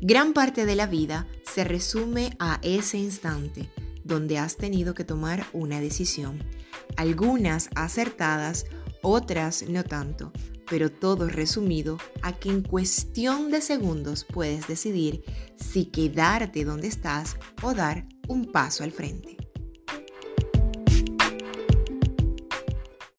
Gran parte de la vida se resume a ese instante donde has tenido que tomar una decisión. Algunas acertadas, otras no tanto, pero todo resumido a que en cuestión de segundos puedes decidir si quedarte donde estás o dar un paso al frente.